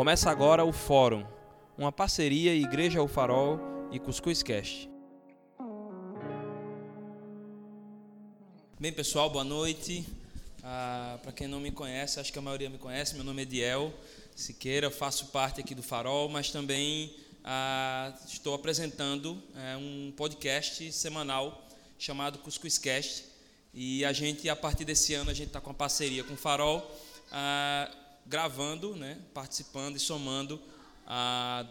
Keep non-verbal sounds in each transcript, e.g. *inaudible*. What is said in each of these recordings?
Começa agora o Fórum, uma parceria Igreja O Farol e Cuscuz Cast. Bem, pessoal, boa noite. Ah, Para quem não me conhece, acho que a maioria me conhece, meu nome é Diel Siqueira, faço parte aqui do Farol, mas também ah, estou apresentando é, um podcast semanal chamado Cuscuz Cast. E a gente, a partir desse ano, a gente está com uma parceria com o Farol. Ah, gravando, né, participando e somando ah,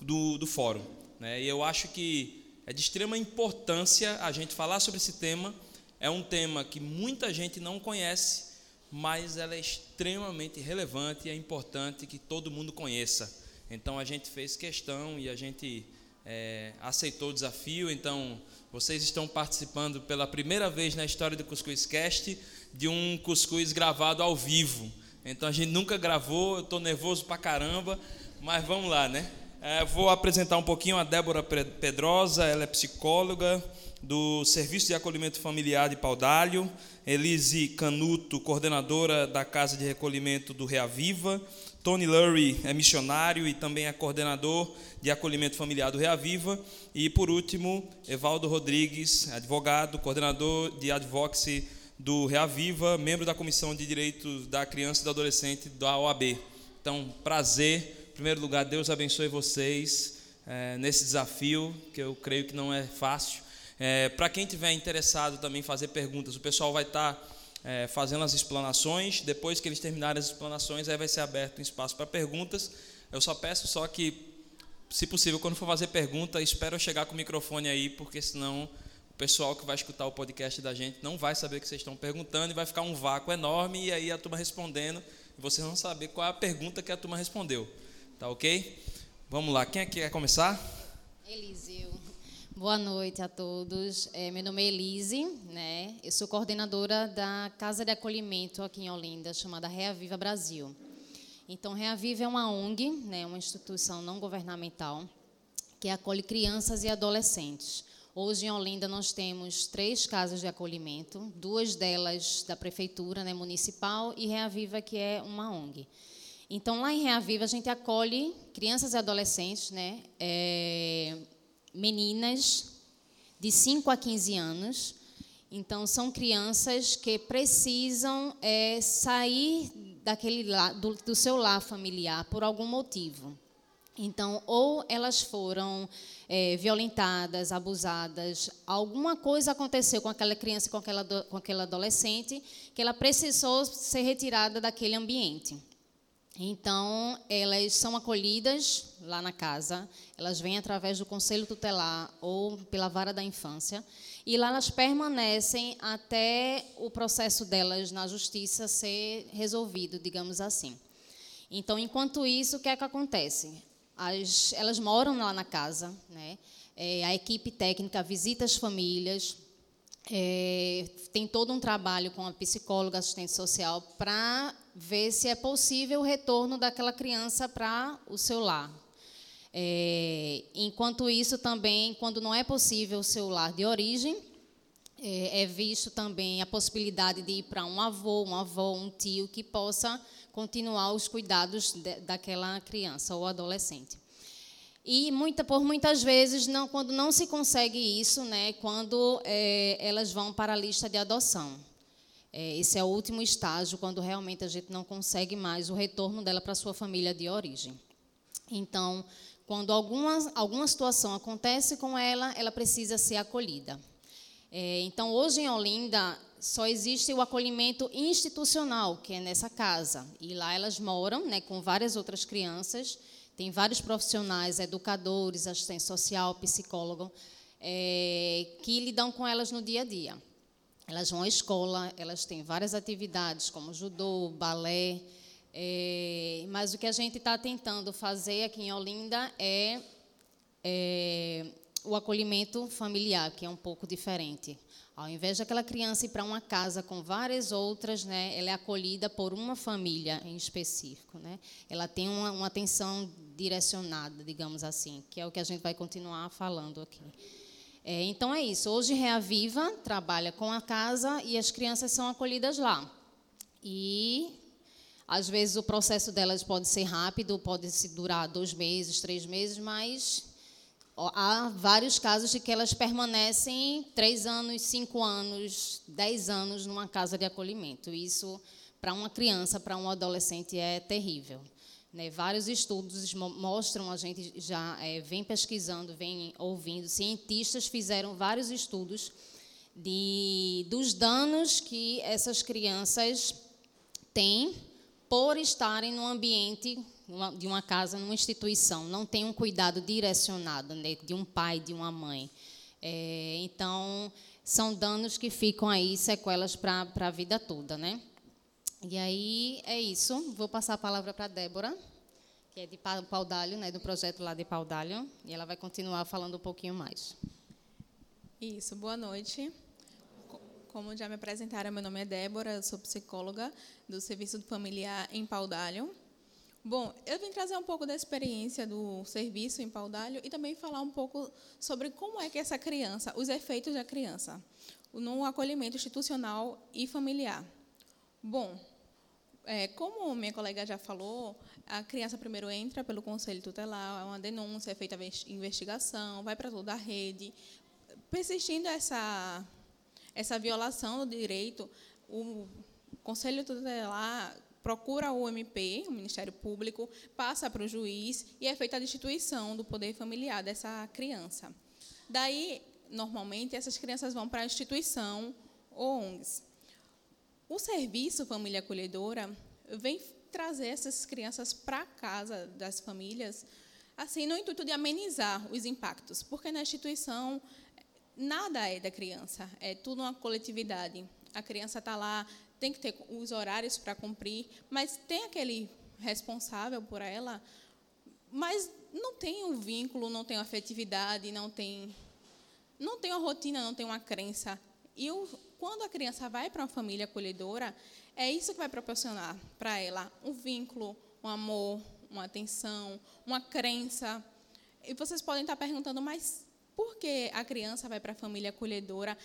do, do fórum. Né? E eu acho que é de extrema importância a gente falar sobre esse tema. É um tema que muita gente não conhece, mas ela é extremamente relevante e é importante que todo mundo conheça. Então a gente fez questão e a gente é, aceitou o desafio. Então vocês estão participando pela primeira vez na história do Cuscuz Cast de um cuscuz gravado ao vivo. Então a gente nunca gravou, eu estou nervoso pra caramba, mas vamos lá, né? É, vou apresentar um pouquinho a Débora Pedrosa, ela é psicóloga do Serviço de Acolhimento Familiar de Paudalho, Elise Canuto, coordenadora da Casa de Recolhimento do Reaviva, Tony Lurie é missionário e também é coordenador de acolhimento familiar do Reaviva, e por último, Evaldo Rodrigues, advogado, coordenador de advocacy do Reaviva, membro da Comissão de Direitos da Criança e do Adolescente da OAB. Então, prazer. Em primeiro lugar, Deus abençoe vocês é, nesse desafio, que eu creio que não é fácil. É, Para quem tiver interessado também fazer perguntas, o pessoal vai estar tá, é, fazendo as explanações. Depois que eles terminarem as explanações, aí vai ser aberto um espaço para perguntas. Eu só peço só que, se possível, quando for fazer pergunta, espero chegar com o microfone aí, porque senão pessoal que vai escutar o podcast da gente não vai saber o que vocês estão perguntando e vai ficar um vácuo enorme e aí a turma respondendo e vocês vão saber qual é a pergunta que a turma respondeu. Tá ok? Vamos lá, quem aqui quer começar? Eliseu. Boa noite a todos. É, meu nome é Elise, né? Eu sou coordenadora da Casa de Acolhimento aqui em Olinda, chamada Reaviva Brasil. Então, Reaviva é uma ONG, né, uma instituição não governamental que acolhe crianças e adolescentes Hoje em Olinda nós temos três casas de acolhimento, duas delas da prefeitura, né, municipal, e Reaviva, que é uma ONG. Então, lá em Reaviva, a gente acolhe crianças e adolescentes, né, é, meninas de 5 a 15 anos. Então, são crianças que precisam é, sair daquele do, do seu lar familiar por algum motivo. Então, ou elas foram é, violentadas, abusadas, alguma coisa aconteceu com aquela criança, com aquela, com aquele adolescente, que ela precisou ser retirada daquele ambiente. Então, elas são acolhidas lá na casa, elas vêm através do conselho tutelar ou pela vara da infância, e lá elas permanecem até o processo delas na justiça ser resolvido, digamos assim. Então, enquanto isso, o que é que acontece? As, elas moram lá na casa, né? É, a equipe técnica visita as famílias, é, tem todo um trabalho com a psicóloga, assistente social, para ver se é possível o retorno daquela criança para o seu lar. É, enquanto isso, também, quando não é possível o seu lar de origem, é, é visto também a possibilidade de ir para um avô, um avô, um tio que possa continuar os cuidados de, daquela criança ou adolescente. E muita, por muitas vezes, não, quando não se consegue isso, né, quando é, elas vão para a lista de adoção. É, esse é o último estágio, quando realmente a gente não consegue mais o retorno dela para sua família de origem. Então, quando alguma, alguma situação acontece com ela, ela precisa ser acolhida. É, então, hoje em Olinda, só existe o acolhimento institucional, que é nessa casa. E lá elas moram né, com várias outras crianças. Tem vários profissionais, educadores, assistente social, psicólogo, é, que lidam com elas no dia a dia. Elas vão à escola, elas têm várias atividades, como judô, balé. É, mas o que a gente está tentando fazer aqui em Olinda é, é o acolhimento familiar, que é um pouco diferente. Ao invés daquela criança ir para uma casa com várias outras, né, ela é acolhida por uma família em específico. Né? Ela tem uma, uma atenção direcionada, digamos assim, que é o que a gente vai continuar falando aqui. É, então é isso. Hoje Reaviva trabalha com a casa e as crianças são acolhidas lá. E Às vezes o processo delas pode ser rápido, pode se durar dois meses, três meses, mas há vários casos de que elas permanecem três anos, cinco anos, dez anos numa casa de acolhimento. Isso, para uma criança, para um adolescente, é terrível. Né? Vários estudos mostram, a gente já é, vem pesquisando, vem ouvindo, cientistas fizeram vários estudos de, dos danos que essas crianças têm por estarem no ambiente de uma casa, numa instituição, não tem um cuidado direcionado né, de um pai, de uma mãe. É, então, são danos que ficam aí, sequelas para a vida toda. Né? E aí é isso. Vou passar a palavra para a Débora, que é de Paudalho, né, do projeto lá de Paudalho, e ela vai continuar falando um pouquinho mais. Isso, boa noite. Como já me apresentaram, meu nome é Débora, sou psicóloga do Serviço Familiar em Paudalho. Bom, eu vim trazer um pouco da experiência do serviço em Paudalho e também falar um pouco sobre como é que essa criança, os efeitos da criança no acolhimento institucional e familiar. Bom, é, como minha colega já falou, a criança primeiro entra pelo conselho tutelar, é uma denúncia, é feita investigação, vai para toda a rede. Persistindo essa essa violação do direito, o Conselho Tutelar procura o MP, o Ministério Público, passa para o juiz e é feita a destituição do poder familiar dessa criança. Daí, normalmente, essas crianças vão para a instituição ou ONGs. O serviço Família Acolhedora vem trazer essas crianças para casa das famílias, assim, no intuito de amenizar os impactos, porque na instituição nada é da criança, é tudo uma coletividade. A criança está lá, tem que ter os horários para cumprir, mas tem aquele responsável por ela, mas não tem um vínculo, não tem uma afetividade, não tem, não tem uma rotina, não tem uma crença. E quando a criança vai para uma família acolhedora, é isso que vai proporcionar para ela um vínculo, um amor, uma atenção, uma crença. E vocês podem estar perguntando, mas porque a criança vai para a família acolhedora,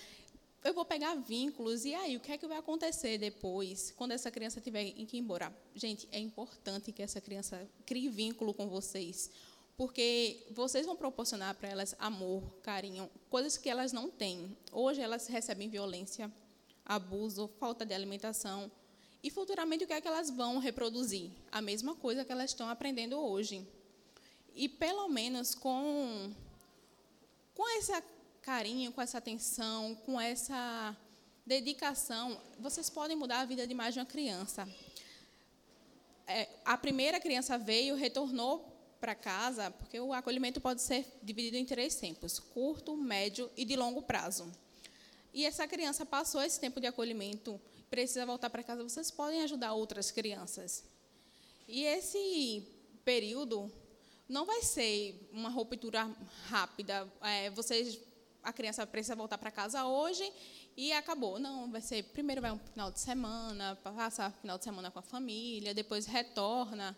eu vou pegar vínculos, e aí, o que é que vai acontecer depois, quando essa criança tiver que ir embora? Gente, é importante que essa criança crie vínculo com vocês, porque vocês vão proporcionar para elas amor, carinho, coisas que elas não têm. Hoje elas recebem violência, abuso, falta de alimentação, e futuramente o que é que elas vão reproduzir? A mesma coisa que elas estão aprendendo hoje. E pelo menos com com esse carinho, com essa atenção, com essa dedicação, vocês podem mudar a vida de mais de uma criança. É, a primeira criança veio, retornou para casa, porque o acolhimento pode ser dividido em três tempos: curto, médio e de longo prazo. E essa criança passou esse tempo de acolhimento, precisa voltar para casa, vocês podem ajudar outras crianças. E esse período não vai ser uma ruptura rápida. É, vocês, a criança precisa voltar para casa hoje e acabou. Não, vai ser primeiro vai um final de semana, passar o final de semana com a família, depois retorna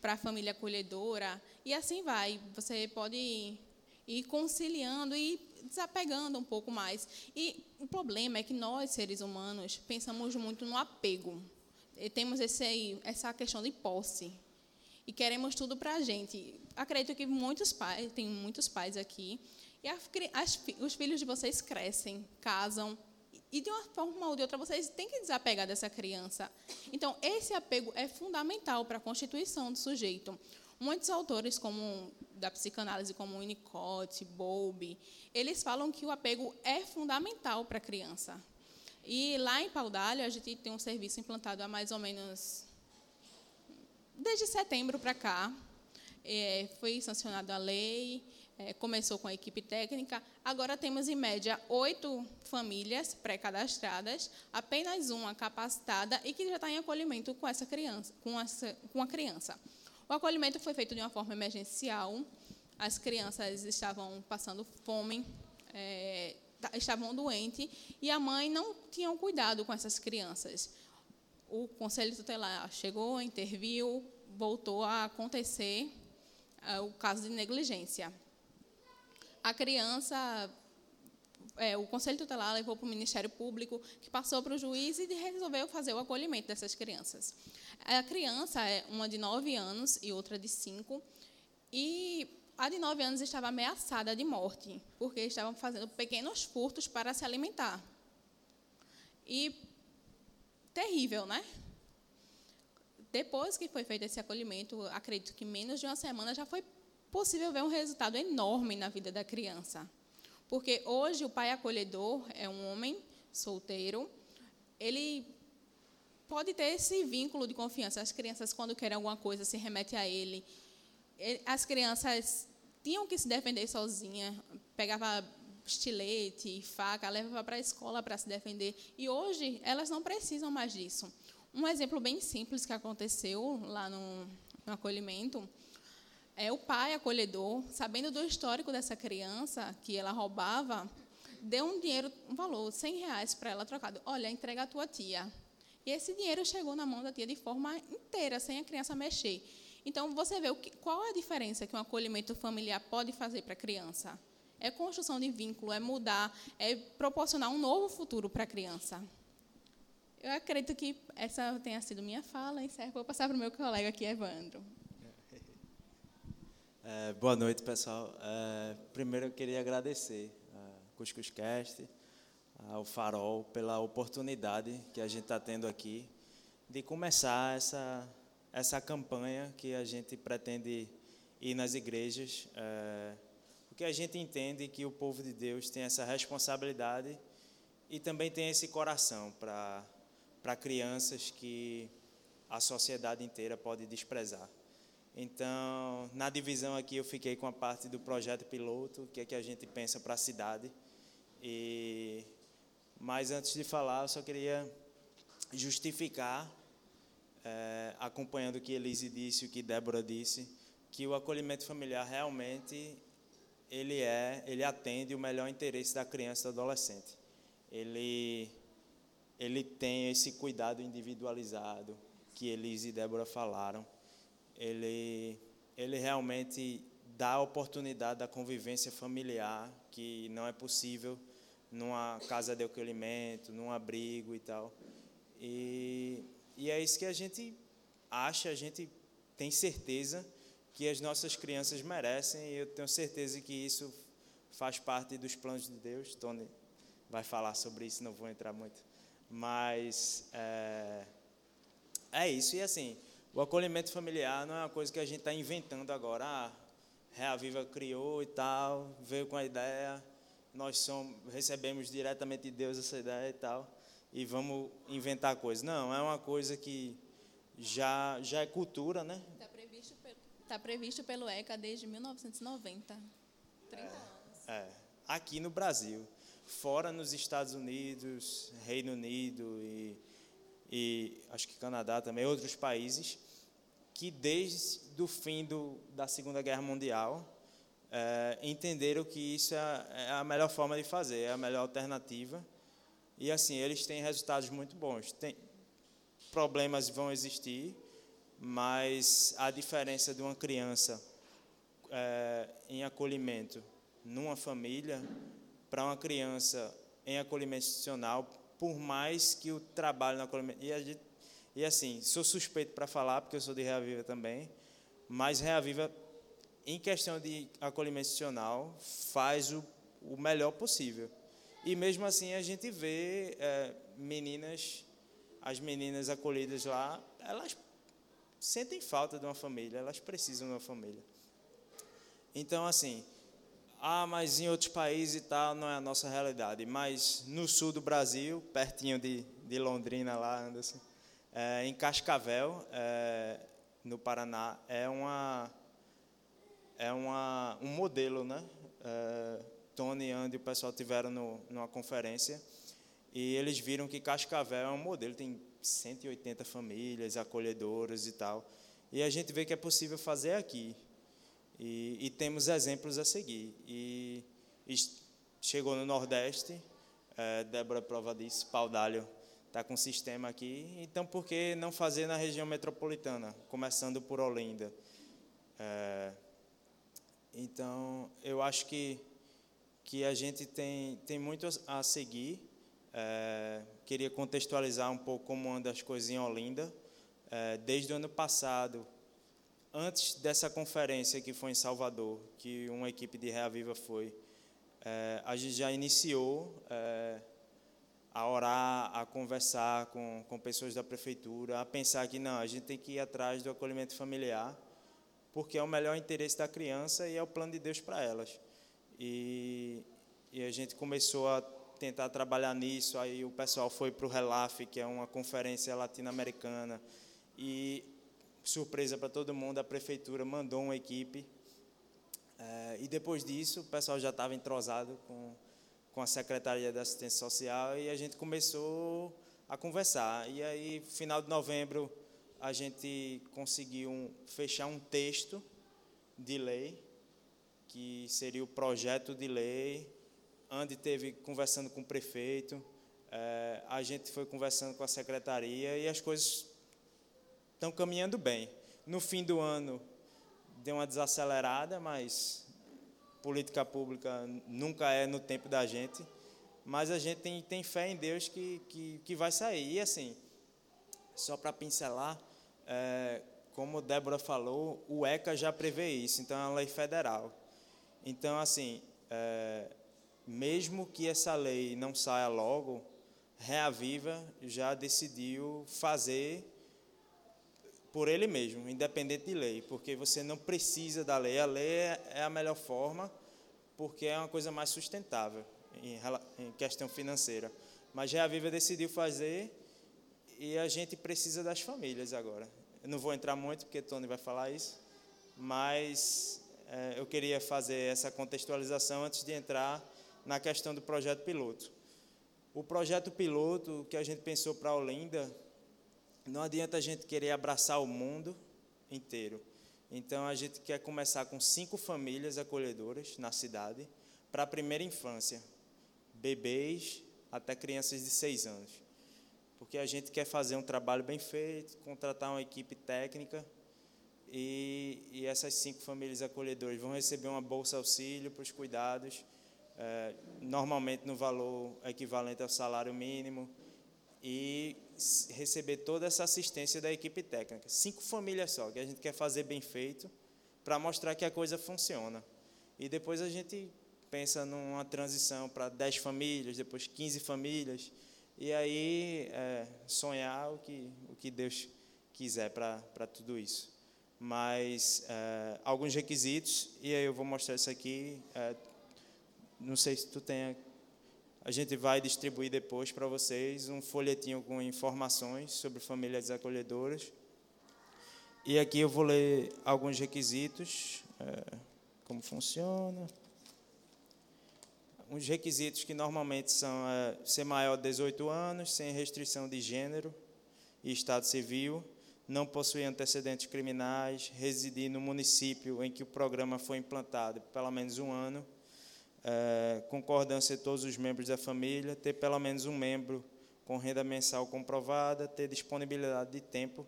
para a família acolhedora e assim vai. Você pode ir conciliando e desapegando um pouco mais. E o problema é que nós, seres humanos, pensamos muito no apego. E temos esse, essa questão de posse e queremos tudo para a gente. Acredito que muitos pais, tem muitos pais aqui, e as, as, os filhos de vocês crescem, casam, e de uma forma ou de outra vocês têm que desapegar dessa criança. Então, esse apego é fundamental para a constituição do sujeito. Muitos autores, como da psicanálise, como Winnicott, Bowlby, eles falam que o apego é fundamental para a criança. E lá em Paudalho, a gente tem um serviço implantado há mais ou menos desde setembro para cá, é, foi sancionada a lei, é, começou com a equipe técnica. Agora temos, em média, oito famílias pré-cadastradas, apenas uma capacitada e que já está em acolhimento com essa criança, com, essa, com a criança. O acolhimento foi feito de uma forma emergencial. As crianças estavam passando fome, é, estavam doentes, e a mãe não tinha cuidado com essas crianças o Conselho Tutelar chegou, interviu, voltou a acontecer uh, o caso de negligência. A criança é, o Conselho Tutelar levou para o Ministério Público, que passou para o juiz e resolveu fazer o acolhimento dessas crianças. A criança é uma de 9 anos e outra de 5, e a de 9 anos estava ameaçada de morte, porque estavam fazendo pequenos furtos para se alimentar. E terrível, né? Depois que foi feito esse acolhimento, acredito que menos de uma semana já foi possível ver um resultado enorme na vida da criança. Porque hoje o pai acolhedor é um homem solteiro, ele pode ter esse vínculo de confiança. As crianças, quando querem alguma coisa, se remetem a ele. As crianças tinham que se defender sozinha, pegava estilete, faca, levava para a escola para se defender. E hoje elas não precisam mais disso. Um exemplo bem simples que aconteceu lá no, no acolhimento é, o pai acolhedor, sabendo do histórico dessa criança, que ela roubava, deu um dinheiro, um valor, 100 reais para ela trocado. Olha, entrega a tua tia. E esse dinheiro chegou na mão da tia de forma inteira, sem a criança mexer. Então, você vê que, qual é a diferença que um acolhimento familiar pode fazer para a criança. É construção de vínculo, é mudar, é proporcionar um novo futuro para a criança. Eu acredito que essa tenha sido minha fala. Encerro. Vou passar para o meu colega aqui, Evandro. É, boa noite, pessoal. É, primeiro eu queria agradecer a Cuscuzcast, ao Farol, pela oportunidade que a gente está tendo aqui de começar essa, essa campanha que a gente pretende ir nas igrejas, é, porque a gente entende que o povo de Deus tem essa responsabilidade e também tem esse coração para crianças que a sociedade inteira pode desprezar. Então, na divisão aqui eu fiquei com a parte do projeto piloto, o que é que a gente pensa para a cidade. E mas antes de falar, eu só queria justificar, é, acompanhando o que Elise disse, o que Débora disse, que o acolhimento familiar realmente ele é, ele atende o melhor interesse da criança e do adolescente. Ele ele tem esse cuidado individualizado que Elise e Débora falaram ele, ele realmente dá a oportunidade da convivência familiar, que não é possível numa casa de acolhimento, num abrigo e tal. E, e é isso que a gente acha, a gente tem certeza que as nossas crianças merecem, e eu tenho certeza que isso faz parte dos planos de Deus. Tony vai falar sobre isso, não vou entrar muito. Mas é, é isso, e assim, o acolhimento familiar não é uma coisa que a gente está inventando agora. Ah, Reaviva criou e tal, veio com a ideia, nós somos, recebemos diretamente de Deus essa ideia e tal, e vamos inventar coisas. Não, é uma coisa que já, já é cultura, né? Está previsto, tá previsto pelo ECA desde 1990, 30 é, anos. É, aqui no Brasil. Fora nos Estados Unidos, Reino Unido e e acho que Canadá também, outros países, que desde o fim do, da Segunda Guerra Mundial é, entenderam que isso é, é a melhor forma de fazer, é a melhor alternativa. E assim, eles têm resultados muito bons. Tem, problemas vão existir, mas a diferença de uma criança é, em acolhimento numa família para uma criança em acolhimento institucional por mais que o trabalho na acolhimento. E, gente, e assim, sou suspeito para falar, porque eu sou de Reaviva também, mas Reaviva, em questão de acolhimento institucional, faz o, o melhor possível. E mesmo assim a gente vê é, meninas, as meninas acolhidas lá, elas sentem falta de uma família, elas precisam de uma família. Então, assim, ah, mas em outros países e tal não é a nossa realidade. Mas no sul do Brasil, pertinho de, de Londrina, lá, Anderson, é, em Cascavel, é, no Paraná, é uma é uma, um modelo, né? É, Tony, Andy o pessoal tiveram no, numa conferência e eles viram que Cascavel é um modelo, tem 180 famílias acolhedoras e tal. E a gente vê que é possível fazer aqui. E, e temos exemplos a seguir. E, e chegou no Nordeste, é, Débora prova disso, Paudalho está com sistema aqui, então por que não fazer na região metropolitana, começando por Olinda? É, então, eu acho que, que a gente tem, tem muito a seguir. É, queria contextualizar um pouco como anda as coisas em Olinda. É, desde o ano passado, antes dessa conferência que foi em Salvador, que uma equipe de Reaviva foi, é, a gente já iniciou é, a orar, a conversar com, com pessoas da prefeitura, a pensar que não, a gente tem que ir atrás do acolhimento familiar, porque é o melhor interesse da criança e é o plano de Deus para elas. E, e a gente começou a tentar trabalhar nisso, aí o pessoal foi para o RELAF, que é uma conferência latino-americana, e surpresa para todo mundo, a prefeitura mandou uma equipe, é, e depois disso o pessoal já estava entrosado com com a Secretaria de Assistência Social e a gente começou a conversar. E aí, final de novembro, a gente conseguiu fechar um texto de lei, que seria o projeto de lei. Andy teve conversando com o prefeito, é, a gente foi conversando com a secretaria e as coisas estão caminhando bem. No fim do ano, deu uma desacelerada, mas política pública nunca é no tempo da gente, mas a gente tem, tem fé em Deus que, que, que vai sair. E assim, só para pincelar, é, como Débora falou, o ECA já prevê isso, então é uma lei federal. Então, assim, é, mesmo que essa lei não saia logo, Reaviva já decidiu fazer por ele mesmo, independente de lei, porque você não precisa da lei. A lei é a melhor forma, porque é uma coisa mais sustentável em, questão financeira. Mas Reaviva decidiu fazer e a gente precisa das famílias agora. Eu não vou entrar muito, porque Tony vai falar isso, mas é, eu queria fazer essa contextualização antes de entrar na questão do projeto piloto. O projeto piloto que a gente pensou para a Olinda não adianta a gente querer abraçar o mundo inteiro. Então a gente quer começar com cinco famílias acolhedoras na cidade para a primeira infância, bebês até crianças de seis anos, porque a gente quer fazer um trabalho bem feito, contratar uma equipe técnica e, e essas cinco famílias acolhedoras vão receber uma bolsa auxílio para os cuidados, é, normalmente no valor equivalente ao salário mínimo e receber toda essa assistência da equipe técnica. Cinco famílias só, que a gente quer fazer bem feito, para mostrar que a coisa funciona. E depois a gente pensa numa transição para 10 famílias, depois 15 famílias, e aí é, sonhar o que, o que Deus quiser para tudo isso. Mas é, alguns requisitos, e aí eu vou mostrar isso aqui. É, não sei se tu tem a gente vai distribuir depois para vocês um folhetinho com informações sobre famílias acolhedoras. E aqui eu vou ler alguns requisitos, é, como funciona. Os requisitos que normalmente são é, ser maior de 18 anos, sem restrição de gênero e estado civil, não possuir antecedentes criminais, residir no município em que o programa foi implantado pelo menos um ano, é, concordância de todos os membros da família, ter pelo menos um membro com renda mensal comprovada, ter disponibilidade de tempo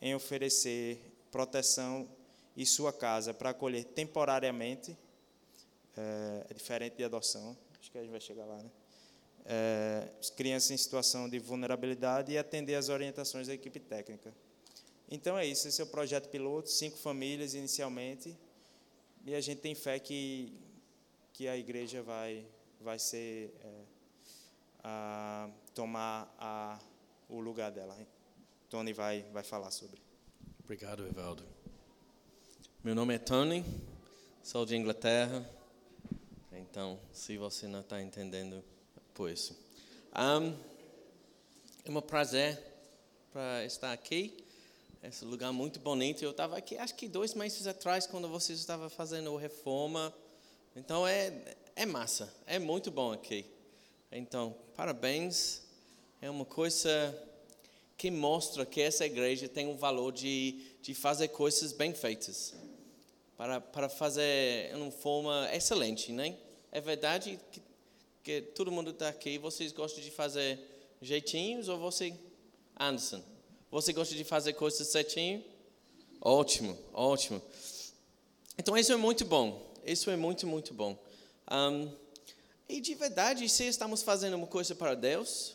em oferecer proteção e sua casa para acolher temporariamente, é, é, diferente de adoção, acho que a gente vai chegar lá, né? É, crianças em situação de vulnerabilidade e atender às orientações da equipe técnica. Então é isso, esse é o projeto piloto, cinco famílias inicialmente, e a gente tem fé que que a igreja vai, vai ser é, a, tomar a, o lugar dela. Tony vai, vai falar sobre. Obrigado, Evaldo. Meu nome é Tony, sou de Inglaterra. Então, se você não está entendendo, por isso. Um, é um prazer para estar aqui. Esse lugar muito bonito. Eu estava aqui, acho que dois meses atrás, quando vocês estavam fazendo a reforma então é, é massa, é muito bom aqui. Então, parabéns. É uma coisa que mostra que essa igreja tem um valor de, de fazer coisas bem feitas. Para, para fazer de uma forma excelente, né? É verdade que, que todo mundo está aqui, vocês gostam de fazer jeitinhos ou você, Anderson? Você gosta de fazer coisas certinho? Ótimo, ótimo. Então isso é muito bom. Isso é muito, muito bom. Um, E de verdade, se estamos fazendo uma coisa para Deus,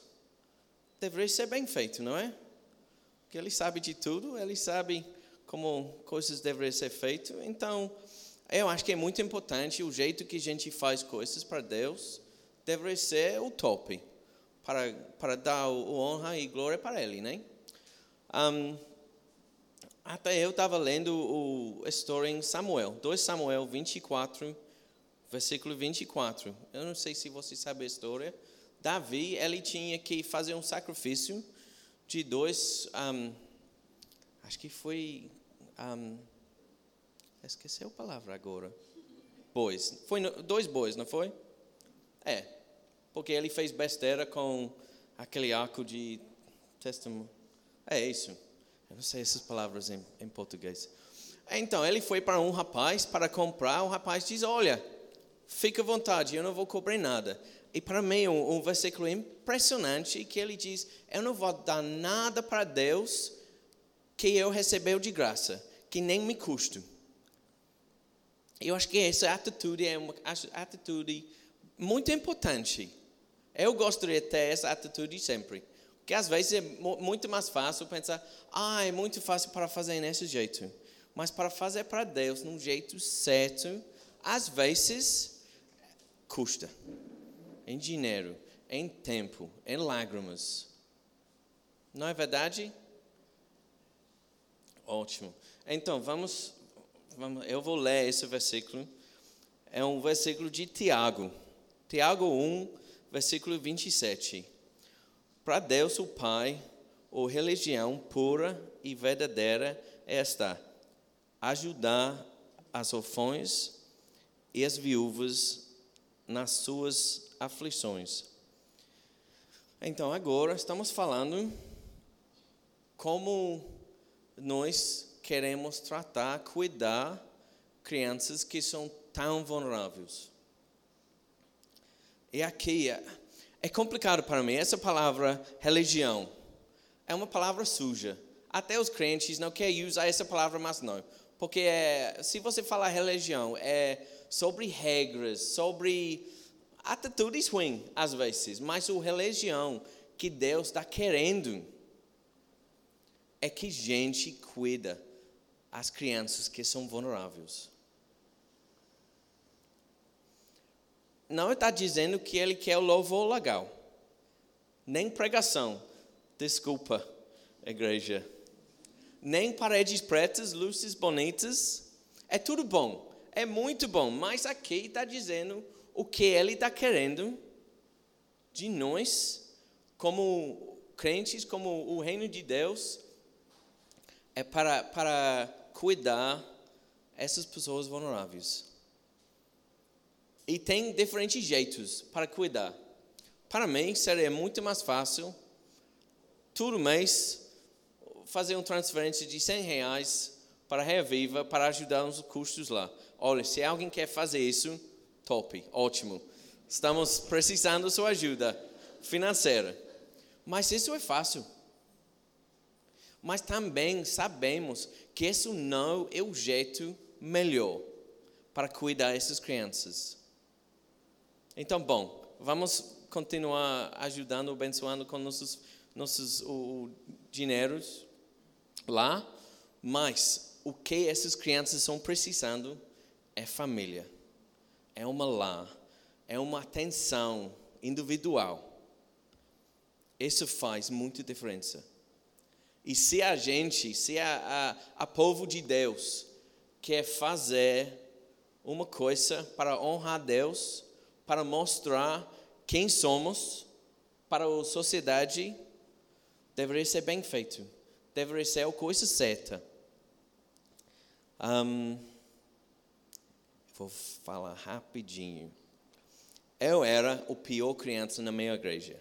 deveria ser bem feito, não é? Porque Ele sabe de tudo, Ele sabe como coisas deveriam ser feitas. Então, eu acho que é muito importante o jeito que a gente faz coisas para Deus deveria ser o top, para, para dar honra e glória para Ele, né? Um, até eu estava lendo o história em Samuel, 2 Samuel 24, versículo 24. Eu não sei se você sabe a história. Davi, ele tinha que fazer um sacrifício de dois, um, acho que foi, um, esqueci a palavra agora, bois. Foi dois bois, não foi? É, porque ele fez besteira com aquele arco de testemunho. É isso. Eu não sei essas palavras em, em português. Então, ele foi para um rapaz para comprar. O rapaz diz: Olha, fica à vontade, eu não vou cobrar nada. E para mim, um, um versículo impressionante que ele diz: Eu não vou dar nada para Deus que eu recebeu de graça, que nem me custa. Eu acho que essa atitude é uma atitude muito importante. Eu gostaria de ter essa atitude sempre. Porque às vezes é muito mais fácil pensar, ah, é muito fácil para fazer nesse jeito. Mas para fazer para Deus num jeito certo, às vezes custa. Em dinheiro, em tempo, em lágrimas. Não é verdade? Ótimo. Então, vamos, vamos eu vou ler esse versículo. É um versículo de Tiago. Tiago 1, versículo 27. Para Deus, o Pai, ou religião pura e verdadeira é esta: ajudar as órfãos e as viúvas nas suas aflições. Então, agora estamos falando como nós queremos tratar, cuidar crianças que são tão vulneráveis. E aqui é complicado para mim. Essa palavra religião é uma palavra suja. Até os crentes não querem usar essa palavra mais não. Porque é, se você falar religião, é sobre regras, sobre atitudes ruins, às vezes. Mas o religião que Deus está querendo é que gente cuida as crianças que são vulneráveis. Não está dizendo que ele quer o louvor legal, nem pregação. Desculpa, igreja. Nem paredes pretas, luzes bonitas. É tudo bom, é muito bom, mas aqui está dizendo o que ele está querendo de nós, como crentes, como o reino de Deus, é para, para cuidar essas pessoas vulneráveis. E tem diferentes jeitos para cuidar. Para mim, seria muito mais fácil, todo mês, fazer uma transferência de 100 reais para a Reviva para ajudar nos custos lá. Olha, se alguém quer fazer isso, top, ótimo. Estamos precisando da sua ajuda financeira. Mas isso é fácil. Mas também sabemos que isso não é o jeito melhor para cuidar dessas crianças. Então, bom, vamos continuar ajudando, abençoando com nossos, nossos o, dinheiros lá, mas o que essas crianças estão precisando é família, é uma lá, é uma atenção individual. Isso faz muita diferença. E se a gente, se a, a, a povo de Deus quer fazer uma coisa para honrar Deus, para mostrar quem somos para a sociedade deveria ser bem feito, deveria ser a coisa certa. Um, vou falar rapidinho. Eu era o pior criança na minha igreja.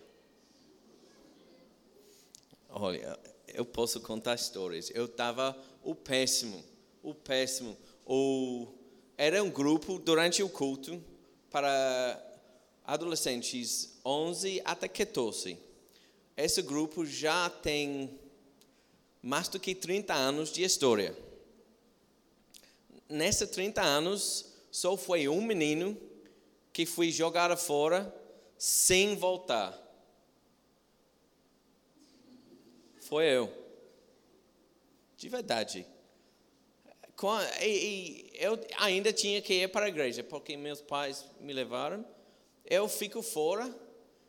Olha, eu posso contar histórias. Eu estava o péssimo, o péssimo. O, era um grupo durante o culto para adolescentes 11 até 14. Esse grupo já tem mais do que 30 anos de história. Nesses 30 anos, só foi um menino que fui jogada fora sem voltar? Foi eu. De verdade. E, eu ainda tinha que ir para a igreja, porque meus pais me levaram. Eu fico fora,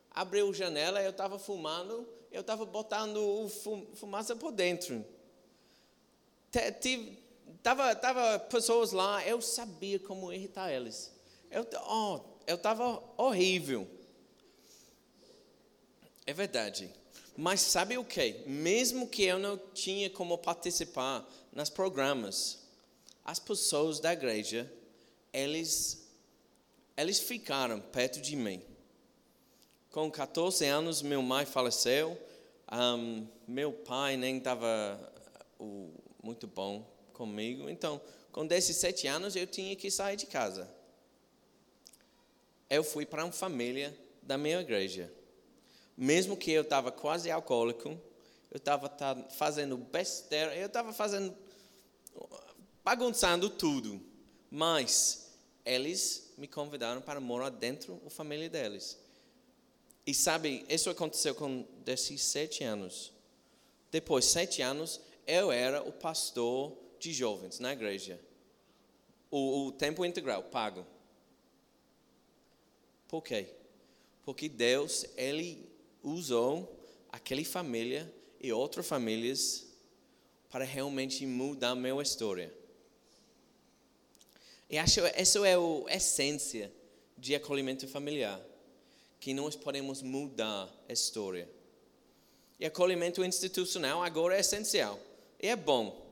abriu a janela, eu estava fumando, eu estava botando fumaça por dentro. Tava, tava pessoas lá, eu sabia como irritar eles. Eu oh, eu estava horrível. É verdade. Mas sabe o que? Mesmo que eu não tinha como participar nos programas, as pessoas da igreja, eles, eles ficaram perto de mim. Com 14 anos, meu mãe faleceu. Um, meu pai nem estava muito bom comigo. Então, com 17 anos, eu tinha que sair de casa. Eu fui para uma família da minha igreja mesmo que eu estava quase alcoólico, eu estava fazendo besteira, eu estava fazendo, bagunçando tudo, mas eles me convidaram para morar dentro da família deles. E sabe, isso aconteceu com 17 anos. Depois de sete anos, eu era o pastor de jovens na igreja. O, o tempo integral, pago. Por quê? Porque Deus, Ele usou aquela família e outras famílias para realmente mudar a minha história. E acho que essa é a essência de acolhimento familiar, que nós podemos mudar a história. E acolhimento institucional agora é essencial. E é bom.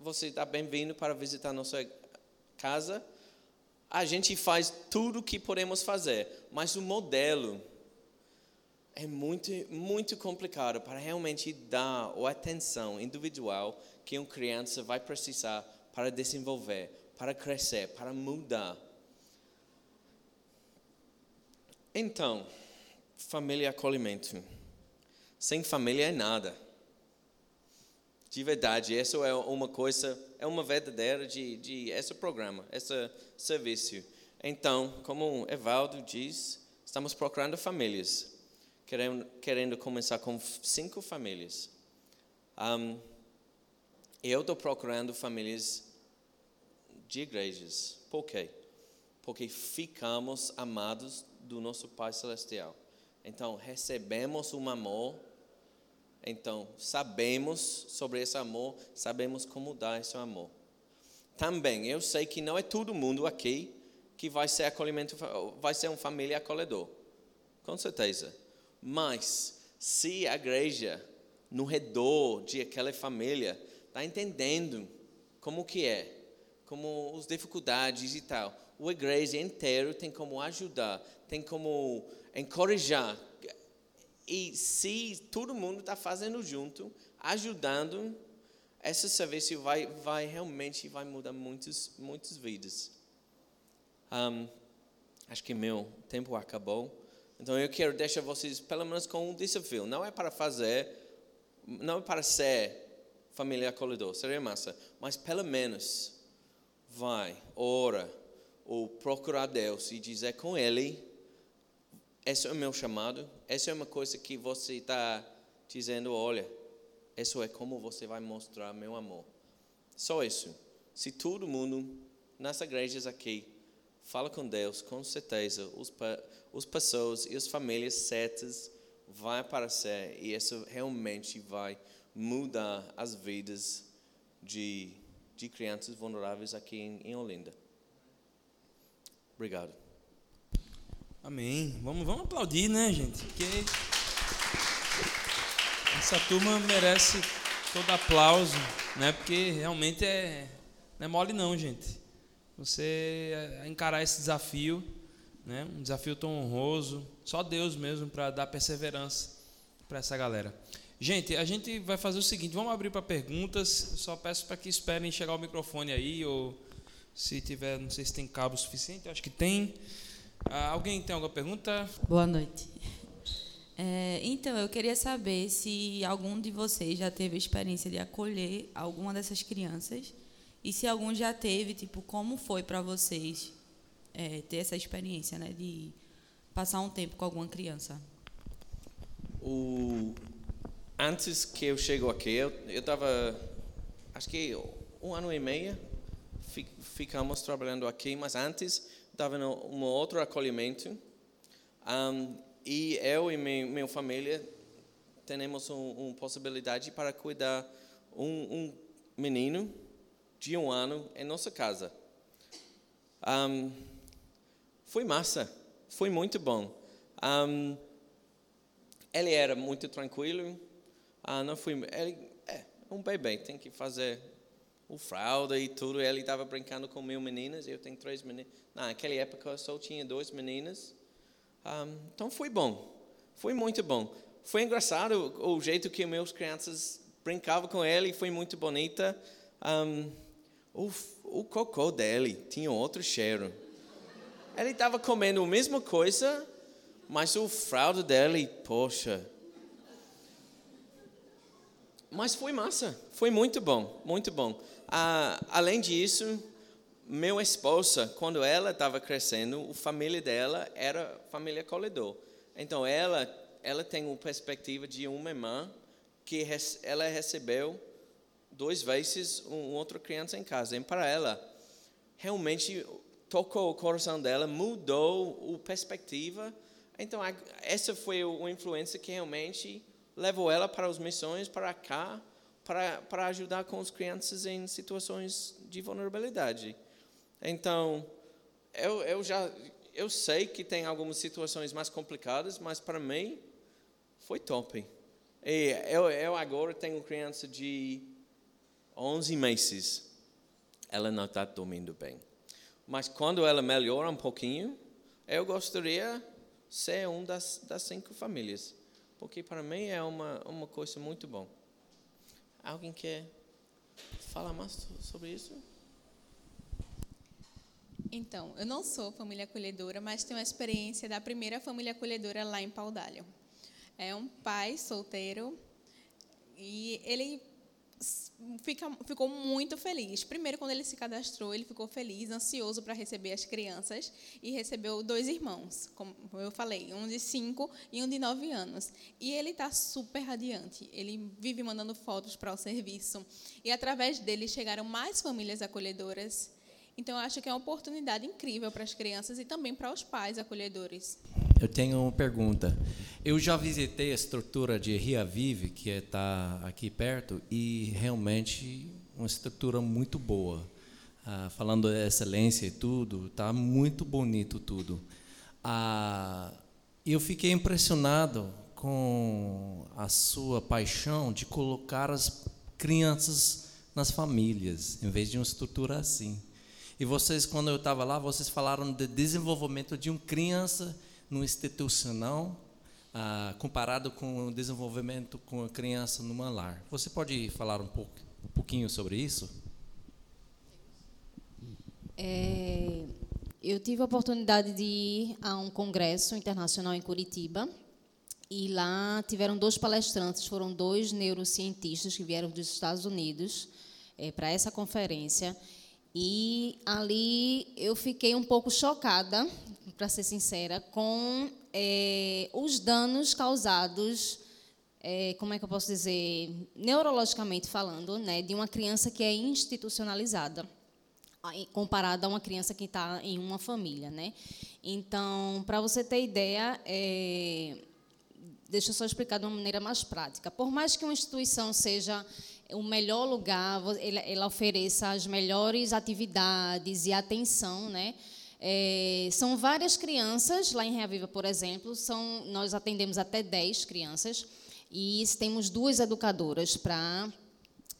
Você está bem-vindo para visitar nossa casa. A gente faz tudo o que podemos fazer, mas o modelo é muito, muito complicado para realmente dar a atenção individual que uma criança vai precisar para desenvolver, para crescer, para mudar. Então, família e acolhimento. Sem família é nada. De verdade, isso é uma coisa, é uma verdadeira de, de esse programa, esse serviço. Então, como Evaldo diz, estamos procurando famílias querendo, querendo começar com cinco famílias. Um, eu estou procurando famílias de igrejas. Por quê? Porque ficamos amados do nosso Pai Celestial. Então, recebemos um amor. Então, sabemos sobre esse amor, sabemos como dar esse amor. Também, eu sei que não é todo mundo aqui que vai ser acolhimento, vai ser uma família acolhedor. Com certeza. Mas se a igreja no redor de aquela família está entendendo como que é, como as dificuldades e tal, a igreja inteira tem como ajudar, tem como encorajar. E se todo mundo está fazendo junto, ajudando, esse serviço vai, vai realmente vai mudar muitas, muitas vidas. Um, acho que meu tempo acabou. Então eu quero deixar vocês pelo menos com um desafio. Não é para fazer, não é para ser família acolhedor, seria massa. Mas pelo menos vai, ora, ou procurar Deus e dizer com Ele, esse é o meu chamado, essa é uma coisa que você está dizendo, olha, isso é como você vai mostrar meu amor. Só isso. Se todo mundo nas igrejas aqui fala com Deus, com certeza os as pessoas e as famílias certas vai aparecer e isso realmente vai mudar as vidas de, de crianças vulneráveis aqui em, em Olinda. Obrigado. Amém. Vamos, vamos aplaudir, né, gente? Porque essa turma merece todo aplauso, né? Porque realmente é não é mole não, gente. Você encarar esse desafio né? Um desafio tão honroso, só Deus mesmo para dar perseverança para essa galera. Gente, a gente vai fazer o seguinte, vamos abrir para perguntas. Eu só peço para que esperem chegar o microfone aí ou se tiver, não sei se tem cabo suficiente, acho que tem. Ah, alguém tem alguma pergunta? Boa noite. É, então, eu queria saber se algum de vocês já teve a experiência de acolher alguma dessas crianças e se algum já teve, tipo, como foi para vocês é, ter essa experiência, né, de passar um tempo com alguma criança? O antes que eu chego aqui, eu estava acho que um ano e meio ficamos trabalhando aqui, mas antes estava um outro acolhimento. Um, e eu e minha, minha família temos uma um possibilidade para cuidar um, um menino de um ano em nossa casa. Um, foi massa, foi muito bom. Ele era muito tranquilo, ah, não fui, ele é um bebê, tem que fazer o fralda e tudo. Ele estava brincando com mil meninas, eu tenho três meninas. Naquela época eu só tinha duas meninas. Um, então foi bom, foi muito bom. Foi engraçado o jeito que meus crianças brincavam com ele, foi muito bonita. Um, o, o cocô dele tinha outro cheiro. Ele estava comendo a mesma coisa, mas o fralda dele, poxa. Mas foi massa, foi muito bom, muito bom. Ah, além disso, meu esposa, quando ela estava crescendo, a família dela era família acolhedor. Então ela ela tem uma perspectiva de uma irmã que ela recebeu duas vezes uma outra criança em casa. E para ela, realmente tocou o coração dela, mudou a perspectiva. Então essa foi uma influência que realmente levou ela para as missões para cá, para para ajudar com as crianças em situações de vulnerabilidade. Então, eu, eu já eu sei que tem algumas situações mais complicadas, mas para mim foi top. E eu, eu agora tenho criança de 11 meses. Ela não está dormindo bem. Mas quando ela melhora um pouquinho, eu gostaria ser um das, das cinco famílias. Porque para mim é uma, uma coisa muito bom. Alguém quer falar mais sobre isso? Então, eu não sou família acolhedora, mas tenho a experiência da primeira família acolhedora lá em Paudalho. É um pai solteiro e ele fica, ficou muito feliz. Primeiro, quando ele se cadastrou, ele ficou feliz, ansioso para receber as crianças e recebeu dois irmãos, como eu falei, um de cinco e um de nove anos. E ele está super radiante. Ele vive mandando fotos para o serviço e através dele chegaram mais famílias acolhedoras. Então, acho que é uma oportunidade incrível para as crianças e também para os pais acolhedores. Eu tenho uma pergunta. Eu já visitei a estrutura de Ria Vive, que está aqui perto, e realmente uma estrutura muito boa. Ah, falando excelência e tudo, está muito bonito tudo. Ah, eu fiquei impressionado com a sua paixão de colocar as crianças nas famílias, em vez de uma estrutura assim. E vocês, quando eu estava lá, vocês falaram de desenvolvimento de uma criança no institucional, ah, comparado com o desenvolvimento com a criança numa lar. Você pode falar um, pouco, um pouquinho sobre isso? É, eu tive a oportunidade de ir a um congresso internacional em Curitiba e lá tiveram dois palestrantes, foram dois neurocientistas que vieram dos Estados Unidos é, para essa conferência. E ali eu fiquei um pouco chocada para ser sincera, com é, os danos causados, é, como é que eu posso dizer, neurologicamente falando, né, de uma criança que é institucionalizada, comparada a uma criança que está em uma família, né? Então, para você ter ideia, é, deixa eu só explicar de uma maneira mais prática. Por mais que uma instituição seja o melhor lugar, ela ofereça as melhores atividades e atenção, né? É, são várias crianças, lá em Reaviva, por exemplo, são, nós atendemos até 10 crianças e temos duas educadoras para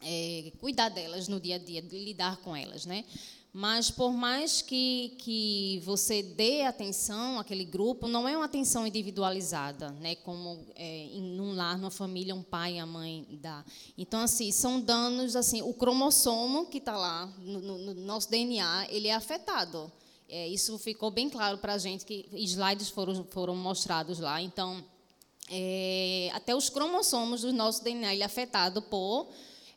é, cuidar delas no dia a dia, lidar com elas. Né? Mas, por mais que, que você dê atenção àquele grupo, não é uma atenção individualizada, né? como é, em um lar, numa família, um pai a mãe dá. Então, assim, são danos, assim, o cromossomo que está lá no, no, no nosso DNA, ele é afetado. É, isso ficou bem claro para a gente, que slides foram, foram mostrados lá. Então, é, até os cromossomos do nosso DNA ele é afetado por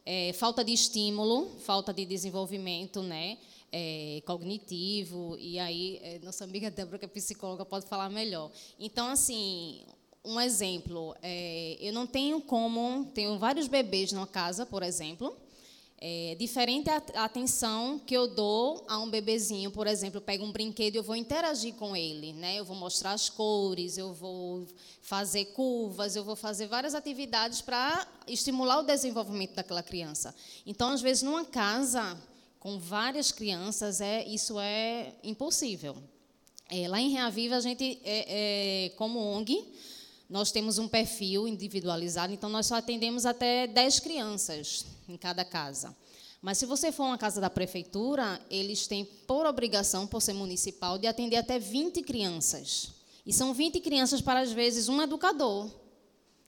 é, falta de estímulo, falta de desenvolvimento, né? é, cognitivo, e aí é, nossa amiga Débora, que é psicóloga, pode falar melhor. Então, assim, um exemplo, é, eu não tenho como, tenho vários bebês na casa, por exemplo, é diferente a atenção que eu dou a um bebezinho, por exemplo, eu pego um brinquedo e eu vou interagir com ele, né? Eu vou mostrar as cores, eu vou fazer curvas, eu vou fazer várias atividades para estimular o desenvolvimento daquela criança. Então, às vezes, numa casa com várias crianças, é isso é impossível. É, lá em Reaviva, a gente, é, é, como ONG, nós temos um perfil individualizado, então nós só atendemos até 10 crianças em cada casa. Mas se você for uma casa da prefeitura, eles têm por obrigação, por ser municipal, de atender até 20 crianças. E são 20 crianças para, às vezes, um educador.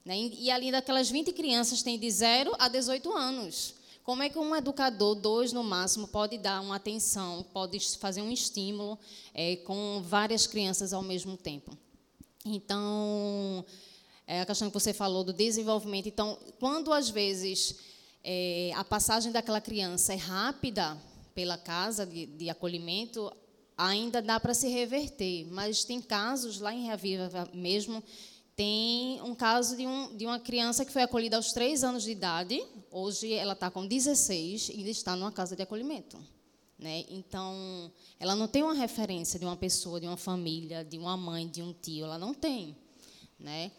Né? E ali daquelas 20 crianças tem de 0 a 18 anos. Como é que um educador, dois no máximo, pode dar uma atenção, pode fazer um estímulo é, com várias crianças ao mesmo tempo? Então, é a questão que você falou do desenvolvimento. Então, quando às vezes é, a passagem daquela criança é rápida pela casa de, de acolhimento, ainda dá para se reverter. Mas tem casos, lá em Reaviva mesmo, tem um caso de, um, de uma criança que foi acolhida aos 3 anos de idade, hoje ela está com 16 e está numa casa de acolhimento. Né? Então, ela não tem uma referência de uma pessoa, de uma família, de uma mãe, de um tio, ela não tem. Né?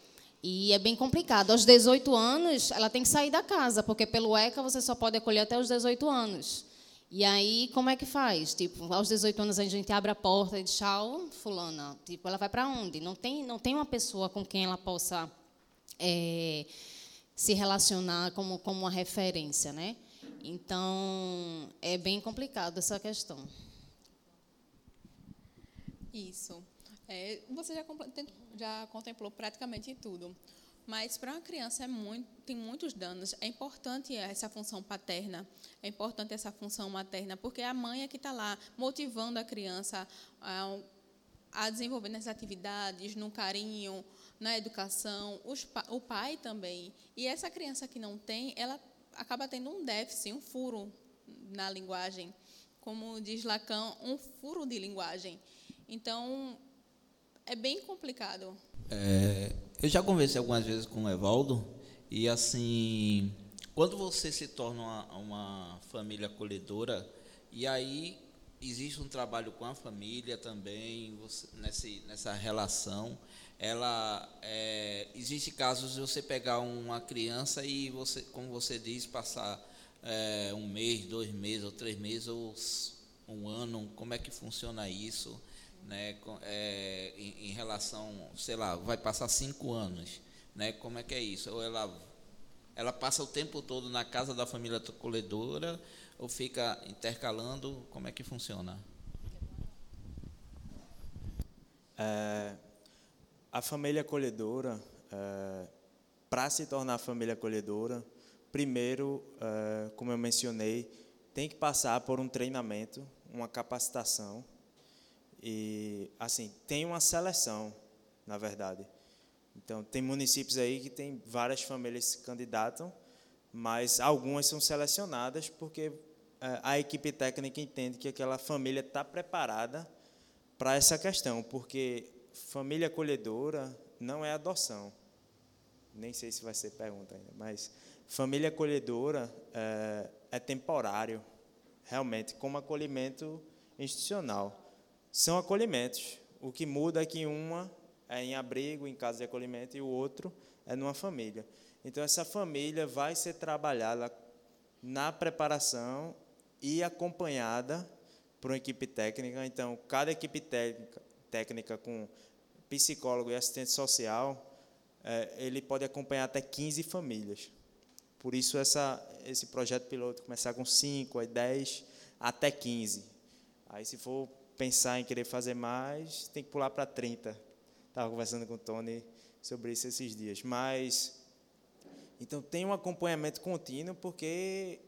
E é bem complicado. Aos 18 anos, ela tem que sair da casa, porque pelo ECA você só pode acolher até os 18 anos. E aí, como é que faz? Tipo, aos 18 anos a gente abre a porta e diz, tchau, fulana. Tipo, ela vai para onde? Não tem, não tem uma pessoa com quem ela possa é, se relacionar como, como uma referência, né? Então, é bem complicado essa questão. Isso. É, você já, já contemplou praticamente tudo. Mas para uma criança é muito, tem muitos danos. É importante essa função paterna, é importante essa função materna, porque a mãe é que está lá motivando a criança a, a desenvolver nas atividades, no carinho, na educação, os, o pai também. E essa criança que não tem, ela acaba tendo um déficit, um furo na linguagem, como diz Lacan, um furo de linguagem. Então, é bem complicado. É, eu já conversei algumas vezes com o Evaldo, e assim, quando você se torna uma, uma família acolhedora, e aí existe um trabalho com a família também, você, nesse, nessa relação, ela é, existe casos de você pegar uma criança e você, como você diz, passar é, um mês, dois meses ou três meses ou um ano, como é que funciona isso, né? É, em, em, relação, sei lá, vai passar cinco anos, né? Como é que é isso? Ou ela ela passa o tempo todo na casa da família colhedora ou fica intercalando? Como é que funciona? É, a família acolhedora, é, para se tornar família acolhedora, primeiro, é, como eu mencionei, tem que passar por um treinamento, uma capacitação. E, assim, tem uma seleção, na verdade. Então, tem municípios aí que tem várias famílias se candidatam, mas algumas são selecionadas porque é, a equipe técnica entende que aquela família está preparada para essa questão, porque família acolhedora não é adoção. Nem sei se vai ser pergunta ainda, mas família acolhedora é, é temporário, realmente, como acolhimento institucional. São acolhimentos. O que muda é que uma é em abrigo, em casa de acolhimento, e o outro é numa família. Então, essa família vai ser trabalhada na preparação e acompanhada por uma equipe técnica. Então, cada equipe técnica, técnica com psicólogo e assistente social, é, ele pode acompanhar até 15 famílias. Por isso, essa, esse projeto piloto começar com 5, aí 10, até 15. Aí, se for pensar em querer fazer mais, tem que pular para 30. Estava conversando com o Tony sobre isso esses dias. Mas, então, tem um acompanhamento contínuo, porque